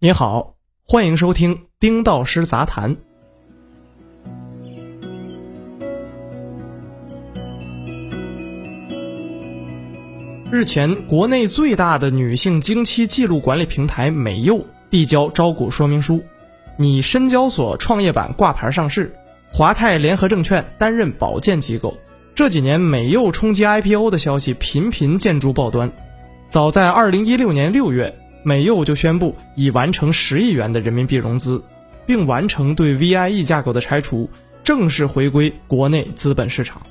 你好，欢迎收听丁道师杂谈。日前，国内最大的女性经期记录管理平台美柚递交招股说明书，拟深交所创业板挂牌上市，华泰联合证券担任保荐机构。这几年，美柚冲击 IPO 的消息频频见诸报端。早在2016年6月，美柚就宣布已完成十亿元的人民币融资，并完成对 VIE 架构的拆除，正式回归国内资本市场。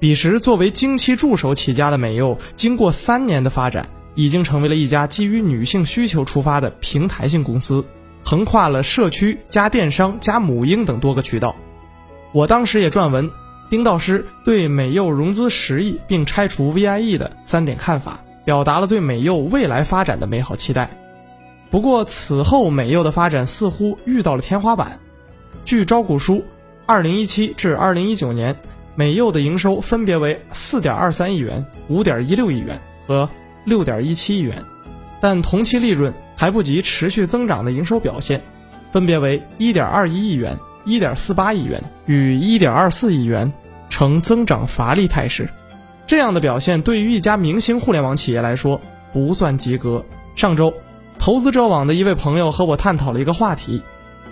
彼时，作为经期助手起家的美柚，经过三年的发展，已经成为了一家基于女性需求出发的平台性公司，横跨了社区加电商加母婴等多个渠道。我当时也撰文，丁道师对美柚融资十亿并拆除 VIE 的三点看法，表达了对美柚未来发展的美好期待。不过，此后美柚的发展似乎遇到了天花板。据招股书，二零一七至二零一九年。美柚的营收分别为四点二三亿元、五点一六亿元和六点一七亿元，但同期利润还不及持续增长的营收表现，分别为一点二一亿元、一点四八亿元与一点二四亿元，呈增长乏力态势。这样的表现对于一家明星互联网企业来说不算及格。上周，投资者网的一位朋友和我探讨了一个话题：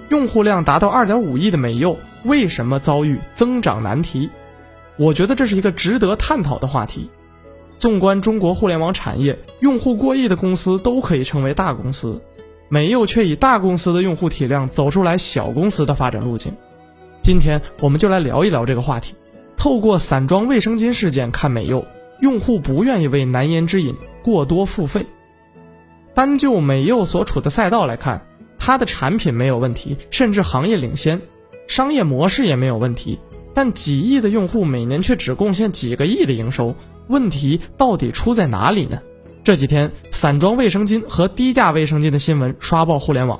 用户量达到二点五亿的美柚为什么遭遇增长难题？我觉得这是一个值得探讨的话题。纵观中国互联网产业，用户过亿的公司都可以称为大公司，美柚却以大公司的用户体量走出来小公司的发展路径。今天我们就来聊一聊这个话题。透过散装卫生巾事件看美柚，用户不愿意为难言之隐过多付费。单就美柚所处的赛道来看，它的产品没有问题，甚至行业领先，商业模式也没有问题。但几亿的用户每年却只贡献几个亿的营收，问题到底出在哪里呢？这几天散装卫生巾和低价卫生巾的新闻刷爆互联网。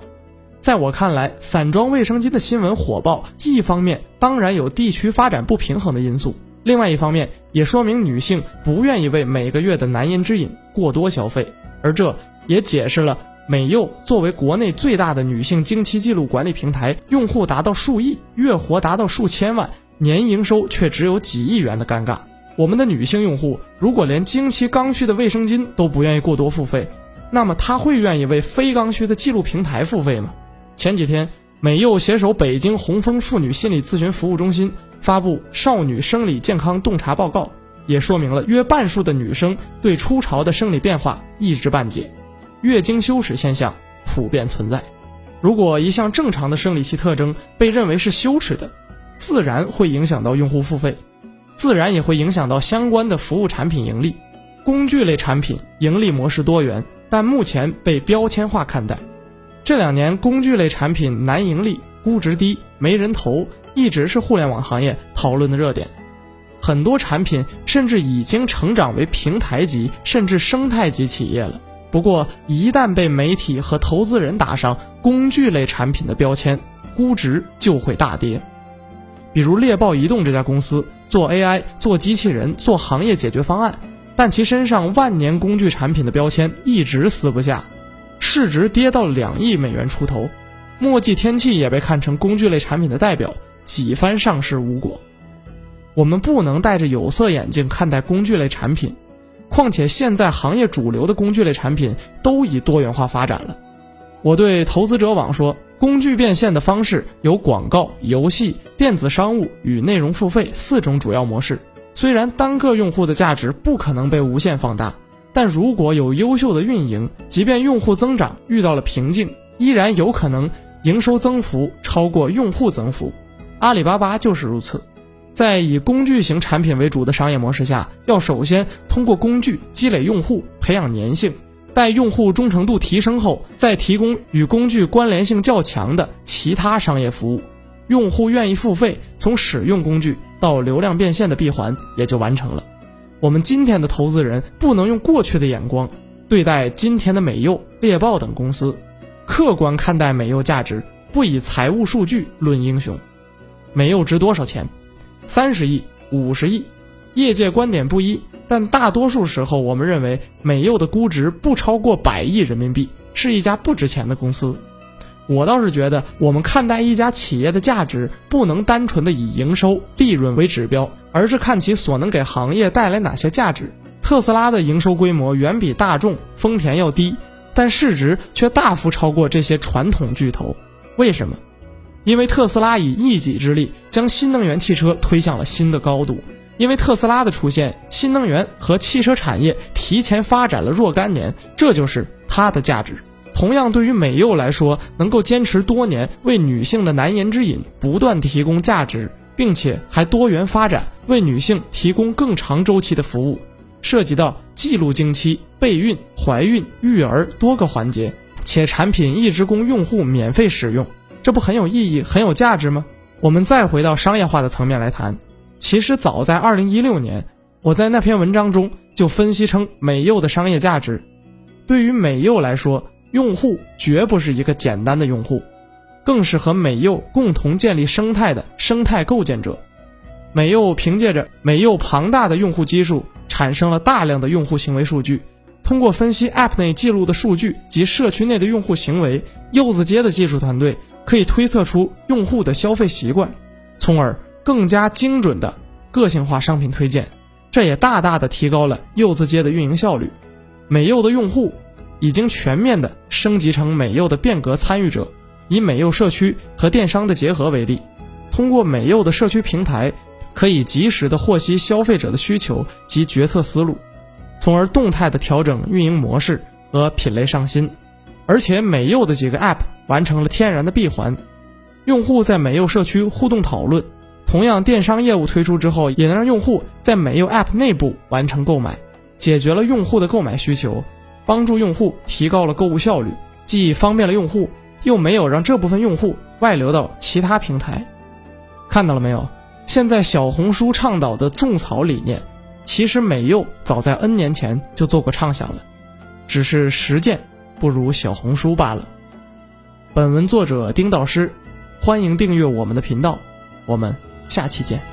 在我看来，散装卫生巾的新闻火爆，一方面当然有地区发展不平衡的因素，另外一方面也说明女性不愿意为每个月的难言之隐过多消费，而这也解释了美柚作为国内最大的女性经期记录管理平台，用户达到数亿，月活达到数千万。年营收却只有几亿元的尴尬。我们的女性用户如果连经期刚需的卫生巾都不愿意过多付费，那么她会愿意为非刚需的记录平台付费吗？前几天，美柚携手北京红枫妇女心理咨询服务中心发布少女生理健康洞察报告，也说明了约半数的女生对初潮的生理变化一知半解，月经羞耻现象普遍存在。如果一项正常的生理期特征被认为是羞耻的，自然会影响到用户付费，自然也会影响到相关的服务产品盈利。工具类产品盈利模式多元，但目前被标签化看待。这两年工具类产品难盈利、估值低、没人投，一直是互联网行业讨论的热点。很多产品甚至已经成长为平台级甚至生态级企业了。不过，一旦被媒体和投资人打上工具类产品的标签，估值就会大跌。比如猎豹移动这家公司做 AI、做机器人、做行业解决方案，但其身上万年工具产品的标签一直撕不下，市值跌到两亿美元出头。墨迹天气也被看成工具类产品的代表，几番上市无果。我们不能戴着有色眼镜看待工具类产品，况且现在行业主流的工具类产品都已多元化发展了。我对投资者网说。工具变现的方式有广告、游戏、电子商务与内容付费四种主要模式。虽然单个用户的价值不可能被无限放大，但如果有优秀的运营，即便用户增长遇到了瓶颈，依然有可能营收增幅超过用户增幅。阿里巴巴就是如此。在以工具型产品为主的商业模式下，要首先通过工具积累用户，培养粘性。待用户忠诚度提升后，再提供与工具关联性较强的其他商业服务，用户愿意付费，从使用工具到流量变现的闭环也就完成了。我们今天的投资人不能用过去的眼光对待今天的美柚、猎豹等公司，客观看待美柚价值，不以财务数据论英雄。美柚值多少钱？三十亿、五十亿，业界观点不一。但大多数时候，我们认为美柚的估值不超过百亿人民币，是一家不值钱的公司。我倒是觉得，我们看待一家企业的价值，不能单纯的以营收、利润为指标，而是看其所能给行业带来哪些价值。特斯拉的营收规模远比大众、丰田要低，但市值却大幅超过这些传统巨头。为什么？因为特斯拉以一己之力将新能源汽车推向了新的高度。因为特斯拉的出现，新能源和汽车产业提前发展了若干年，这就是它的价值。同样，对于美柚来说，能够坚持多年为女性的难言之隐不断提供价值，并且还多元发展，为女性提供更长周期的服务，涉及到记录经期、备孕、怀孕、育儿多个环节，且产品一直供用户免费使用，这不很有意义、很有价值吗？我们再回到商业化的层面来谈。其实早在二零一六年，我在那篇文章中就分析称，美柚的商业价值，对于美柚来说，用户绝不是一个简单的用户，更是和美柚共同建立生态的生态构建者。美柚凭借着美柚庞大的用户基数，产生了大量的用户行为数据。通过分析 App 内记录的数据及社区内的用户行为，柚子街的技术团队可以推测出用户的消费习惯，从而。更加精准的个性化商品推荐，这也大大的提高了柚子街的运营效率。美柚的用户已经全面的升级成美柚的变革参与者。以美柚社区和电商的结合为例，通过美柚的社区平台，可以及时的获悉消费者的需求及决策思路，从而动态的调整运营模式和品类上新。而且美柚的几个 App 完成了天然的闭环，用户在美柚社区互动讨论。同样，电商业务推出之后，也能让用户在美柚 App 内部完成购买，解决了用户的购买需求，帮助用户提高了购物效率，既方便了用户，又没有让这部分用户外流到其他平台。看到了没有？现在小红书倡导的种草理念，其实美柚早在 N 年前就做过畅想了，只是实践不如小红书罢了。本文作者丁导师，欢迎订阅我们的频道，我们。下期见。